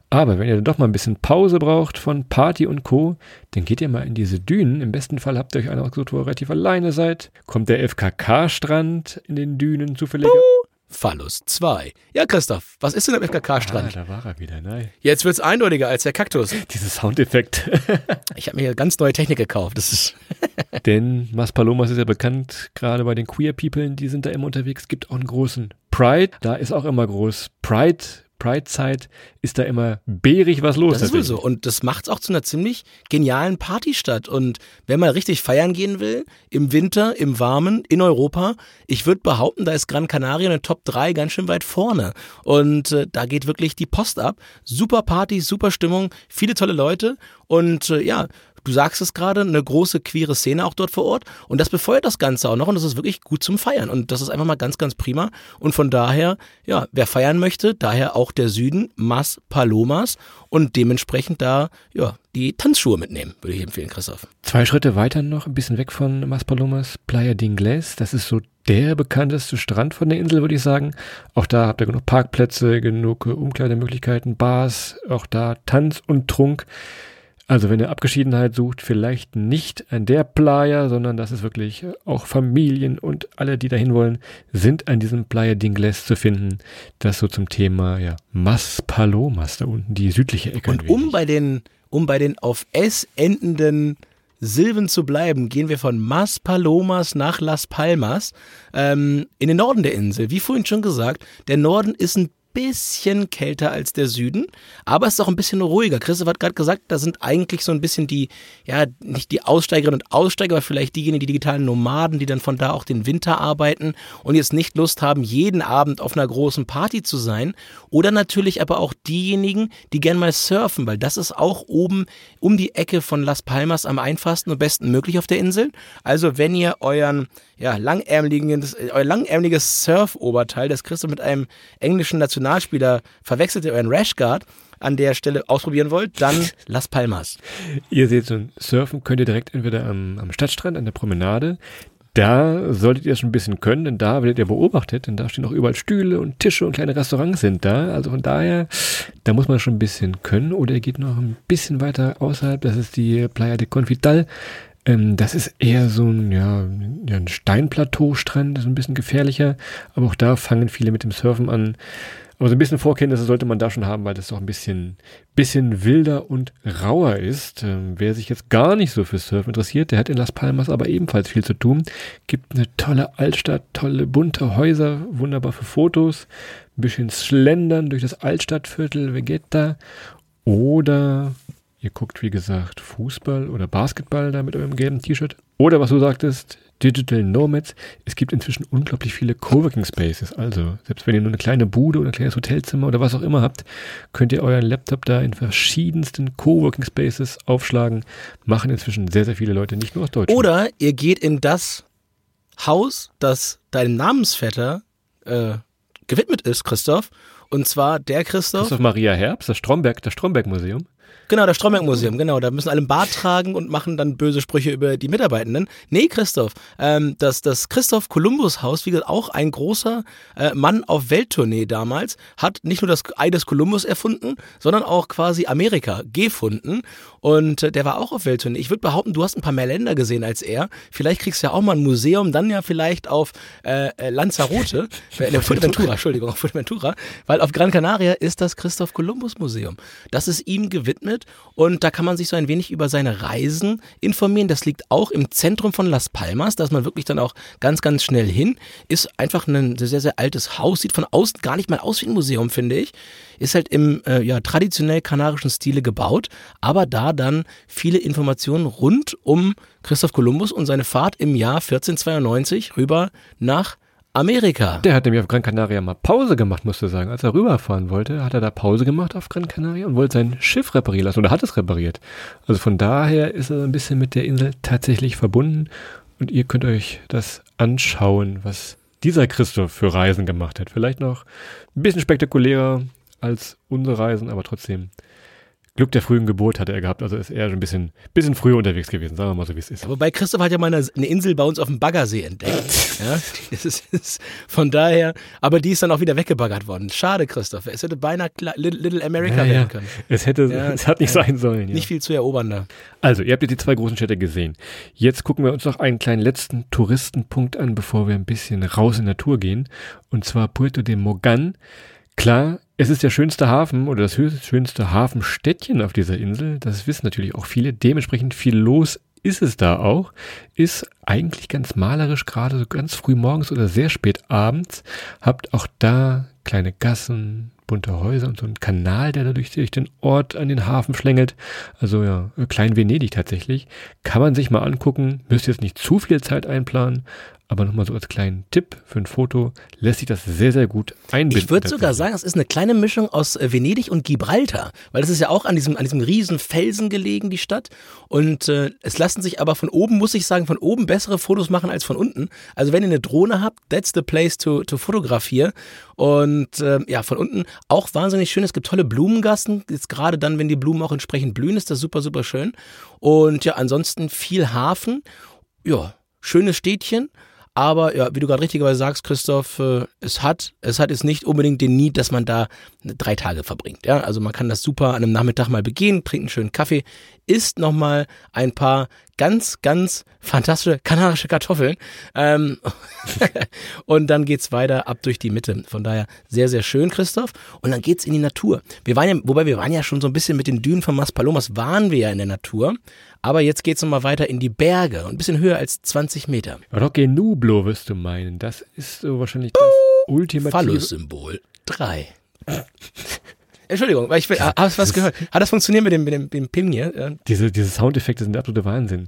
Aber wenn ihr doch mal ein bisschen Pause braucht von Party und Co., dann geht ihr mal in diese Dünen. Im besten Fall habt ihr euch einen ausgesucht, wo ihr relativ alleine seid. Kommt der FKK-Strand in den Dünen zufällig. Phallus 2. Ja, Christoph, was ist denn am FKK-Strand? Ah, da war er wieder, nein. Jetzt wird's eindeutiger als der Kaktus. Dieser Soundeffekt. ich habe mir ganz neue Technik gekauft. Das ist Denn Mas Palomas ist ja bekannt, gerade bei den Queer People, die sind da immer unterwegs. Es gibt auch einen großen Pride, da ist auch immer groß Pride Pride-Zeit ist da immer bärig was los. Das ist wohl so. Und das macht es auch zu einer ziemlich genialen Partystadt. Und wenn man richtig feiern gehen will, im Winter, im Warmen, in Europa, ich würde behaupten, da ist Gran Canaria in der Top 3 ganz schön weit vorne. Und äh, da geht wirklich die Post ab. Super Party, super Stimmung, viele tolle Leute. Und äh, ja, du sagst es gerade, eine große queere Szene auch dort vor Ort. Und das befeuert das Ganze auch noch und das ist wirklich gut zum Feiern. Und das ist einfach mal ganz, ganz prima. Und von daher, ja, wer feiern möchte, daher auch der Süden, Mas Palomas und dementsprechend da, ja, die Tanzschuhe mitnehmen, würde ich empfehlen, Christoph. Zwei Schritte weiter noch, ein bisschen weg von Mas Palomas, Playa d'Ingles. Das ist so der bekannteste Strand von der Insel, würde ich sagen. Auch da habt ihr genug Parkplätze, genug Umkleidemöglichkeiten, Bars, auch da Tanz und Trunk. Also wenn ihr Abgeschiedenheit sucht, vielleicht nicht an der Playa, sondern das ist wirklich auch Familien und alle, die dahin wollen, sind an diesem Playa d'Ingles zu finden. Das so zum Thema ja Mas Palomas da unten, die südliche Ecke. Und um bei den um bei den auf S endenden Silben zu bleiben, gehen wir von Mas Palomas nach Las Palmas ähm, in den Norden der Insel. Wie vorhin schon gesagt, der Norden ist ein bisschen kälter als der Süden, aber es ist auch ein bisschen ruhiger. Christoph hat gerade gesagt, da sind eigentlich so ein bisschen die, ja, nicht die Aussteigerinnen und Aussteiger, aber vielleicht diejenigen, die digitalen Nomaden, die dann von da auch den Winter arbeiten und jetzt nicht Lust haben, jeden Abend auf einer großen Party zu sein. Oder natürlich aber auch diejenigen, die gern mal surfen, weil das ist auch oben um die Ecke von Las Palmas am einfachsten und besten möglich auf der Insel. Also wenn ihr euren ja, langärmeliges, euer langärmeliges Surf-Oberteil, das Christoph mit einem englischen Nationalspieler verwechselt, euren Rashguard, an der Stelle ausprobieren wollt, dann Las Palmas. Ihr seht so Surfen könnt ihr direkt entweder am, am Stadtstrand, an der Promenade. Da solltet ihr schon ein bisschen können, denn da werdet ihr beobachtet, denn da stehen auch überall Stühle und Tische und kleine Restaurants sind da. Also von daher, da muss man schon ein bisschen können. Oder ihr geht noch ein bisschen weiter außerhalb, das ist die Playa de Confital. Ähm, das ist eher so ein, ja, ein Steinplateau-Strand, ist ein bisschen gefährlicher, aber auch da fangen viele mit dem Surfen an. Aber so ein bisschen Vorkenntnisse sollte man da schon haben, weil das doch ein bisschen, bisschen wilder und rauer ist. Ähm, wer sich jetzt gar nicht so für Surfen interessiert, der hat in Las Palmas aber ebenfalls viel zu tun. Gibt eine tolle Altstadt, tolle bunte Häuser, wunderbar für Fotos, ein bisschen schlendern durch das Altstadtviertel Vegeta oder ihr guckt, wie gesagt, Fußball oder Basketball da mit eurem gelben T-Shirt. Oder was du sagtest, Digital Nomads. Es gibt inzwischen unglaublich viele Coworking Spaces. Also, selbst wenn ihr nur eine kleine Bude oder ein kleines Hotelzimmer oder was auch immer habt, könnt ihr euren Laptop da in verschiedensten Coworking Spaces aufschlagen. Machen inzwischen sehr, sehr viele Leute, nicht nur aus Deutschland. Oder ihr geht in das Haus, das deinem Namensvetter äh, gewidmet ist, Christoph. Und zwar der Christoph. Christoph Maria Herbst, das Stromberg, das Stromberg Museum. Genau, das Stromberg-Museum, genau. Da müssen alle einen Bart tragen und machen dann böse Sprüche über die Mitarbeitenden. Nee, Christoph. Ähm, das, das Christoph Kolumbus-Haus, wie gesagt, auch ein großer äh, Mann auf Welttournee damals, hat nicht nur das Ei des Kolumbus erfunden, sondern auch quasi Amerika gefunden. Und äh, der war auch auf Welttournee. Ich würde behaupten, du hast ein paar mehr Länder gesehen als er. Vielleicht kriegst du ja auch mal ein Museum, dann ja vielleicht auf äh, äh Lanzarote, äh, Fuerteventura, Entschuldigung, auf Fuerteventura, weil auf Gran Canaria ist das Christoph Kolumbus Museum. Das ist ihm gewidmet findet. Und da kann man sich so ein wenig über seine Reisen informieren. Das liegt auch im Zentrum von Las Palmas. Da ist man wirklich dann auch ganz, ganz schnell hin. Ist einfach ein sehr, sehr altes Haus. Sieht von außen gar nicht mal aus wie ein Museum, finde ich. Ist halt im äh, ja, traditionell kanarischen Stile gebaut. Aber da dann viele Informationen rund um Christoph Kolumbus und seine Fahrt im Jahr 1492 rüber nach Amerika. Der hat nämlich auf Gran Canaria mal Pause gemacht, musst du sagen. Als er rüberfahren wollte, hat er da Pause gemacht auf Gran Canaria und wollte sein Schiff reparieren lassen oder hat es repariert. Also von daher ist er ein bisschen mit der Insel tatsächlich verbunden und ihr könnt euch das anschauen, was dieser Christoph für Reisen gemacht hat. Vielleicht noch ein bisschen spektakulärer als unsere Reisen, aber trotzdem Glück der frühen Geburt hatte er gehabt, also ist er ein bisschen, bisschen früher unterwegs gewesen, sagen wir mal so, wie es ist. Wobei Christoph hat ja mal eine, Insel bei uns auf dem Baggersee entdeckt. ja, ist, ist, von daher, aber die ist dann auch wieder weggebaggert worden. Schade, Christoph. Es hätte beinahe Little, America ja, werden können. Es hätte, ja, es hat nicht sein sollen. Nicht viel zu erobern da. Also, ihr habt jetzt die zwei großen Städte gesehen. Jetzt gucken wir uns noch einen kleinen letzten Touristenpunkt an, bevor wir ein bisschen raus in die Natur gehen. Und zwar Puerto de Mogan. Klar, es ist der schönste Hafen oder das schönste Hafenstädtchen auf dieser Insel. Das wissen natürlich auch viele. Dementsprechend viel los ist es da auch. Ist eigentlich ganz malerisch, gerade so ganz früh morgens oder sehr spät abends. Habt auch da kleine Gassen, bunte Häuser und so einen Kanal, der dadurch durch den Ort an den Hafen schlängelt. Also ja, klein Venedig tatsächlich. Kann man sich mal angucken. Müsst jetzt nicht zu viel Zeit einplanen, aber nochmal so als kleinen Tipp für ein Foto lässt sich das sehr, sehr gut einbinden. Ich würde sogar sagen, es ist eine kleine Mischung aus äh, Venedig und Gibraltar, weil das ist ja auch an diesem, an diesem riesen Felsen gelegen, die Stadt. Und äh, es lassen sich aber von oben, muss ich sagen, von oben bessere Fotos machen als von unten. Also wenn ihr eine Drohne habt, that's the place to, to fotografieren. Und äh, ja, von unten auch wahnsinnig schön. Es gibt tolle Blumengassen. Jetzt gerade dann, wenn die Blumen auch entsprechend blühen, ist das super, super schön. Und ja, ansonsten viel Hafen. Ja, schönes Städtchen. Aber ja, wie du gerade richtigerweise sagst, Christoph, äh, es hat, es hat jetzt nicht unbedingt den Need, dass man da drei Tage verbringt. Ja, also man kann das super an einem Nachmittag mal begehen, trinkt einen schönen Kaffee, isst nochmal ein paar ganz, ganz fantastische kanarische Kartoffeln. Ähm und dann geht's weiter ab durch die Mitte. Von daher sehr, sehr schön, Christoph. Und dann geht's in die Natur. Wir waren ja, wobei wir waren ja schon so ein bisschen mit den Dünen von Maspalomas, waren wir ja in der Natur. Aber jetzt geht's nochmal weiter in die Berge und ein bisschen höher als 20 Meter. Roque Nublo wirst du meinen. Das ist so wahrscheinlich das ultimative. Phallus-Symbol 3. Entschuldigung, weil ich will, hast du was gehört? Hat das funktioniert mit dem, mit dem, mit dem Ping hier? Ja. Diese, diese Soundeffekte sind der absolute Wahnsinn.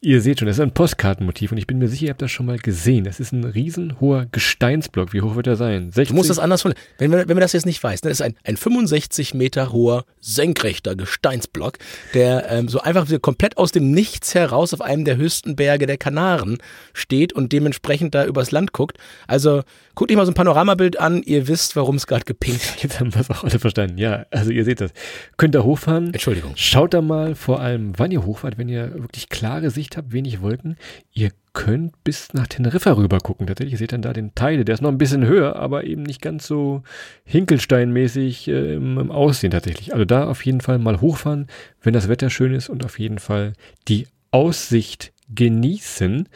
Ihr seht schon, das ist ein Postkartenmotiv und ich bin mir sicher, ihr habt das schon mal gesehen. Das ist ein riesenhoher Gesteinsblock. Wie hoch wird er sein? 60? Du musst das anders formulieren. Wenn wenn wir das jetzt nicht weiß, ne, das ist ein, ein 65 Meter hoher, senkrechter Gesteinsblock, der ähm, so einfach komplett aus dem Nichts heraus auf einem der höchsten Berge der Kanaren steht und dementsprechend da übers Land guckt. Also guckt euch mal so ein Panoramabild an, ihr wisst, warum es gerade gepinkt hat. Jetzt haben wir es auch alle verstanden. Ja, also ihr seht das. Könnt da hochfahren. Entschuldigung. Schaut da mal vor allem, wann ihr hochfahrt, wenn ihr wirklich klare Sicht habt, wenig Wolken. Ihr könnt bis nach Teneriffa rüber gucken. Tatsächlich, ihr seht dann da den Teile. Der ist noch ein bisschen höher, aber eben nicht ganz so Hinkelsteinmäßig äh, im, im Aussehen tatsächlich. Also da auf jeden Fall mal hochfahren, wenn das Wetter schön ist und auf jeden Fall die Aussicht genießen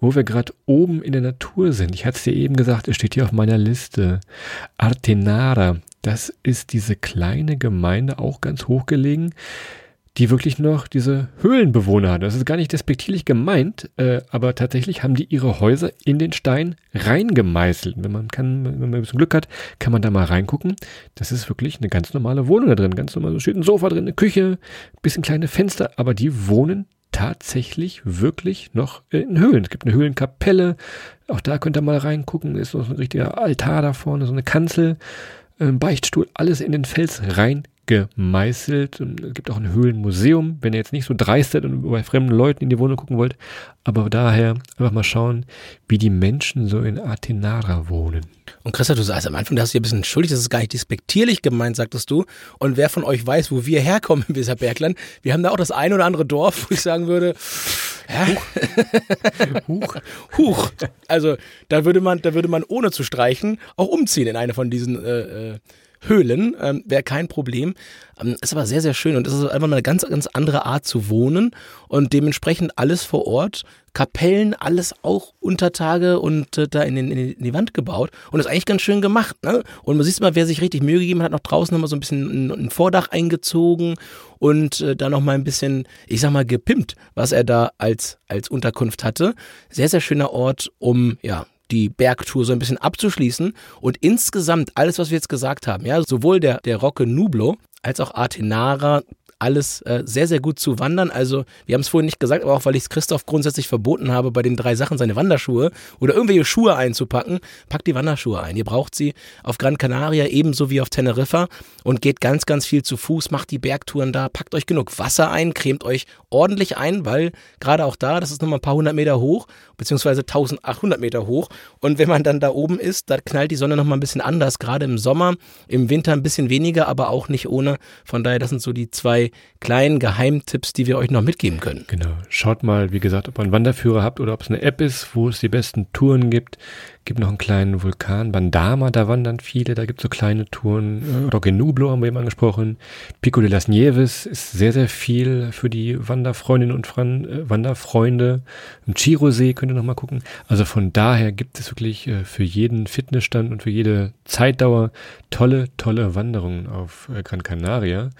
wo wir gerade oben in der Natur sind. Ich hatte es dir eben gesagt, es steht hier auf meiner Liste. Artenara, das ist diese kleine Gemeinde, auch ganz hochgelegen, die wirklich noch diese Höhlenbewohner hat. Das ist gar nicht despektierlich gemeint, äh, aber tatsächlich haben die ihre Häuser in den Stein reingemeißelt. Wenn man kann, wenn man ein bisschen Glück hat, kann man da mal reingucken. Das ist wirklich eine ganz normale Wohnung da drin. Ganz normal, da steht ein Sofa drin, eine Küche, bisschen kleine Fenster, aber die wohnen tatsächlich wirklich noch in Höhlen. Es gibt eine Höhlenkapelle, auch da könnt ihr mal reingucken, ist so ein richtiger Altar da vorne, so eine Kanzel, ein Beichtstuhl, alles in den Fels reingemeißelt. Es gibt auch ein Höhlenmuseum, wenn ihr jetzt nicht so dreist seid und bei fremden Leuten in die Wohnung gucken wollt, aber daher einfach mal schauen, wie die Menschen so in Athenara wohnen. Und Christa, du sagst am Anfang, da hast du dir ein bisschen schuldig, das ist gar nicht despektierlich gemeint, sagtest du. Und wer von euch weiß, wo wir herkommen im Weserbergland, wir haben da auch das ein oder andere Dorf, wo ich sagen würde, ja. Huch. Huch. Also da würde man, da würde man ohne zu streichen auch umziehen in eine von diesen äh, äh, Höhlen, ähm, wäre kein Problem. Ähm, ist aber sehr, sehr schön und es ist einfach mal eine ganz, ganz andere Art zu wohnen und dementsprechend alles vor Ort, Kapellen, alles auch unter Tage und äh, da in, den, in, die Wand gebaut und ist eigentlich ganz schön gemacht. Ne? Und man sieht mal, wer sich richtig Mühe gegeben hat, noch draußen nochmal so ein bisschen ein, ein Vordach eingezogen und äh, da nochmal ein bisschen, ich sag mal, gepimpt, was er da als, als Unterkunft hatte. Sehr, sehr schöner Ort, um, ja, die Bergtour so ein bisschen abzuschließen. Und insgesamt alles, was wir jetzt gesagt haben, ja, sowohl der, der Rocke Nublo als auch Artenara, alles äh, sehr, sehr gut zu wandern. Also, wir haben es vorhin nicht gesagt, aber auch weil ich es Christoph grundsätzlich verboten habe, bei den drei Sachen seine Wanderschuhe oder irgendwelche Schuhe einzupacken, packt die Wanderschuhe ein. Ihr braucht sie auf Gran Canaria ebenso wie auf Teneriffa und geht ganz, ganz viel zu Fuß, macht die Bergtouren da, packt euch genug Wasser ein, cremt euch ordentlich ein, weil gerade auch da, das ist nochmal ein paar hundert Meter hoch, beziehungsweise 1800 Meter hoch. Und wenn man dann da oben ist, da knallt die Sonne nochmal ein bisschen anders, gerade im Sommer, im Winter ein bisschen weniger, aber auch nicht ohne. Von daher, das sind so die zwei kleinen Geheimtipps, die wir euch noch mitgeben können. Genau. Schaut mal, wie gesagt, ob ihr einen Wanderführer habt oder ob es eine App ist, wo es die besten Touren gibt. Gibt noch einen kleinen Vulkan, Bandama, da wandern viele, da gibt es so kleine Touren. Äh, Roque Nublo haben wir eben angesprochen. Pico de las Nieves ist sehr, sehr viel für die Wanderfreundinnen und Fran äh, Wanderfreunde. Im Chirosee könnt ihr noch mal gucken. Also von daher gibt es wirklich äh, für jeden Fitnessstand und für jede Zeitdauer tolle, tolle Wanderungen auf äh, Gran Canaria.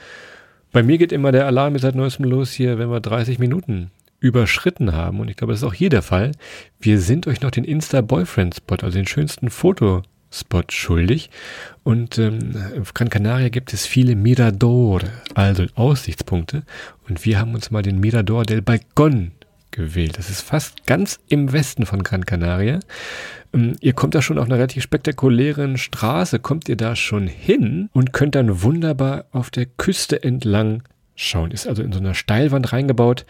Bei mir geht immer der Alarm seit neuestem los hier, wenn wir 30 Minuten überschritten haben. Und ich glaube, das ist auch hier der Fall. Wir sind euch noch den Insta-Boyfriend-Spot, also den schönsten Fotospot schuldig. Und ähm, auf Gran Canaria gibt es viele Mirador, also Aussichtspunkte. Und wir haben uns mal den Mirador del Balcón gewählt. Das ist fast ganz im Westen von Gran Canaria. Ähm, ihr kommt da schon auf einer relativ spektakulären Straße, kommt ihr da schon hin und könnt dann wunderbar auf der Küste entlang schauen. Ist also in so einer Steilwand reingebaut.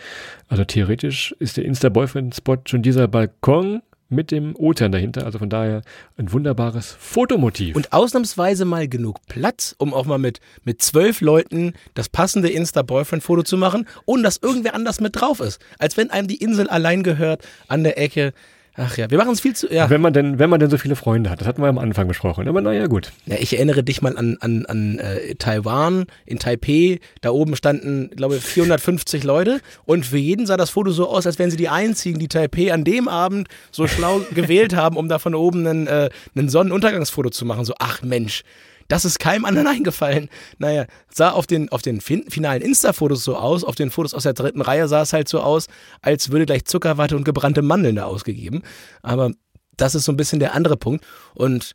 Also theoretisch ist der Insta-Boyfriend-Spot schon dieser Balkon mit dem Ozean dahinter. Also von daher ein wunderbares Fotomotiv. Und ausnahmsweise mal genug Platz, um auch mal mit, mit zwölf Leuten das passende Insta-Boyfriend-Foto zu machen, ohne dass irgendwer anders mit drauf ist. Als wenn einem die Insel allein gehört an der Ecke. Ach ja, wir machen es viel zu. Ja. Wenn man denn, wenn man denn so viele Freunde hat, das hatten wir am Anfang besprochen. Aber naja, gut. Ja, ich erinnere dich mal an, an, an äh, Taiwan, in Taipei. Da oben standen, glaube ich, 450 Leute. Und für jeden sah das Foto so aus, als wären sie die einzigen, die Taipei an dem Abend so schlau gewählt haben, um da von oben einen, äh, einen Sonnenuntergangsfoto zu machen. So, ach Mensch, das ist keinem anderen eingefallen. Naja, sah auf den, auf den fin finalen Insta-Fotos so aus, auf den Fotos aus der dritten Reihe sah es halt so aus, als würde gleich Zuckerwatte und gebrannte Mandeln da ausgegeben. Aber das ist so ein bisschen der andere Punkt. Und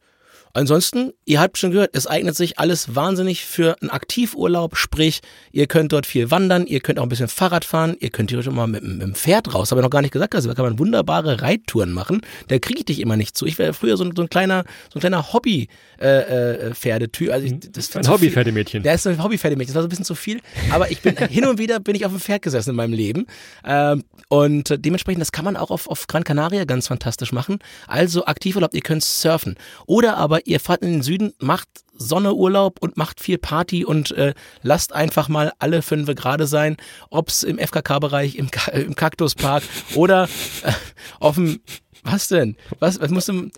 Ansonsten, ihr habt schon gehört, es eignet sich alles wahnsinnig für einen Aktivurlaub, sprich, ihr könnt dort viel wandern, ihr könnt auch ein bisschen Fahrrad fahren, ihr könnt hier schon mal mit, mit dem Pferd raus, habe ich noch gar nicht gesagt, also da kann man wunderbare Reittouren machen, da kriege ich dich immer nicht zu. Ich wäre früher so, so, ein kleiner, so ein kleiner Hobby äh, äh, Pferdetyp. Also ich, das ein Hobby-Pferdemädchen. Der ist ein Hobby-Pferdemädchen, das war so ein bisschen zu viel, aber ich bin hin und wieder bin ich auf dem Pferd gesessen in meinem Leben ähm, und dementsprechend, das kann man auch auf, auf Gran Canaria ganz fantastisch machen. Also Aktivurlaub, ihr könnt surfen oder aber ihr fahrt in den Süden, macht Sonneurlaub und macht viel Party und äh, lasst einfach mal alle fünf gerade sein, ob's im FKK-Bereich, im, Ka im Kaktuspark oder äh, auf dem was denn? Was, was musst du.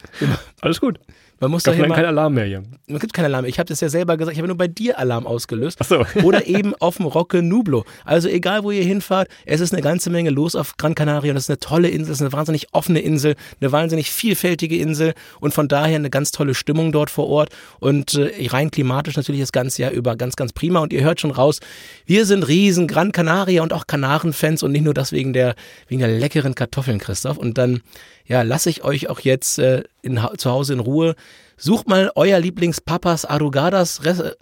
Alles gut. Man muss doch kein Alarm mehr hier. Man gibt keinen Alarm. Ich habe das ja selber gesagt. Ich habe nur bei dir Alarm ausgelöst. Ach so. Oder eben auf dem Rocke Nublo. Also egal, wo ihr hinfahrt, es ist eine ganze Menge los auf Gran Canaria und es ist eine tolle Insel, es ist eine wahnsinnig offene Insel, eine wahnsinnig vielfältige Insel und von daher eine ganz tolle Stimmung dort vor Ort und äh, rein klimatisch natürlich das ganze Jahr über ganz, ganz prima und ihr hört schon raus, wir sind riesen Gran Canaria und auch Kanaren-Fans und nicht nur das wegen der, wegen der leckeren Kartoffeln, Christoph. Und dann ja, lasse ich euch auch jetzt äh, in, zu Hause in Ruhe. Sucht mal euer Lieblingspapas Arugadas, äh,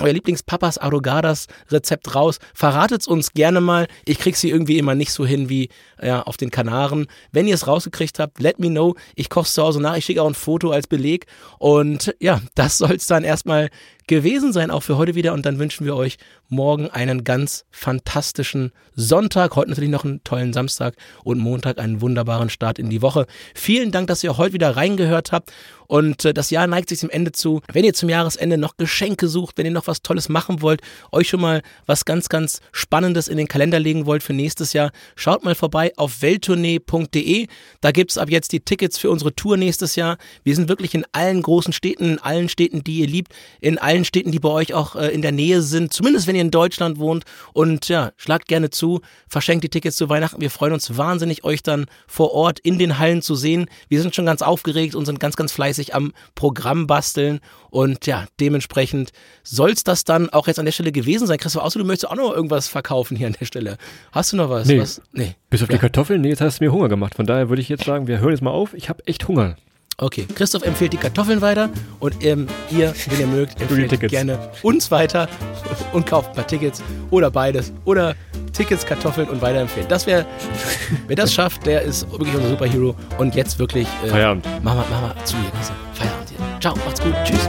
euer Lieblingspapas Arugadas Rezept raus. Verratet's uns gerne mal. Ich krieg sie irgendwie immer nicht so hin wie ja, auf den Kanaren. Wenn ihr es rausgekriegt habt, let me know. Ich koch's zu Hause nach. Ich schicke auch ein Foto als Beleg. Und ja, das soll's dann erstmal gewesen sein, auch für heute wieder. Und dann wünschen wir euch morgen einen ganz fantastischen Sonntag. Heute natürlich noch einen tollen Samstag und Montag einen wunderbaren Start in die Woche. Vielen Dank, dass ihr heute wieder reingehört habt. Und äh, das Jahr neigt sich zum Ende zu. Wenn ihr zum Jahresende noch Geschenke sucht, wenn ihr noch was Tolles machen wollt, euch schon mal was ganz, ganz Spannendes in den Kalender legen wollt für nächstes Jahr, schaut mal vorbei auf welttournee.de. Da gibt's ab jetzt die Tickets für unsere Tour nächstes Jahr. Wir sind wirklich in allen großen Städten, in allen Städten, die ihr liebt, in allen Städten, die bei euch auch äh, in der Nähe sind, zumindest wenn ihr in Deutschland wohnt. Und ja, schlagt gerne zu, verschenkt die Tickets zu Weihnachten. Wir freuen uns wahnsinnig, euch dann vor Ort in den Hallen zu sehen. Wir sind schon ganz aufgeregt und sind ganz, ganz fleißig fleißig am Programm basteln. Und ja, dementsprechend soll es das dann auch jetzt an der Stelle gewesen sein. Christoph, außer du möchtest auch noch irgendwas verkaufen hier an der Stelle. Hast du noch was? Nee. was? nee. Bis auf ja. die Kartoffeln? Nee, jetzt hast du mir Hunger gemacht. Von daher würde ich jetzt sagen, wir hören jetzt mal auf. Ich habe echt Hunger. Okay, Christoph empfiehlt die Kartoffeln weiter und ähm, ihr, wenn ihr mögt, empfiehlt gerne uns weiter und kauft ein paar Tickets oder beides oder Tickets, Kartoffeln und weiterempfehlen. Das wäre, wer das schafft, der ist wirklich unser Superhero und jetzt wirklich äh, Feierabend. Mach mal zu hier, Feierabend hier. Ciao, macht's gut, tschüss.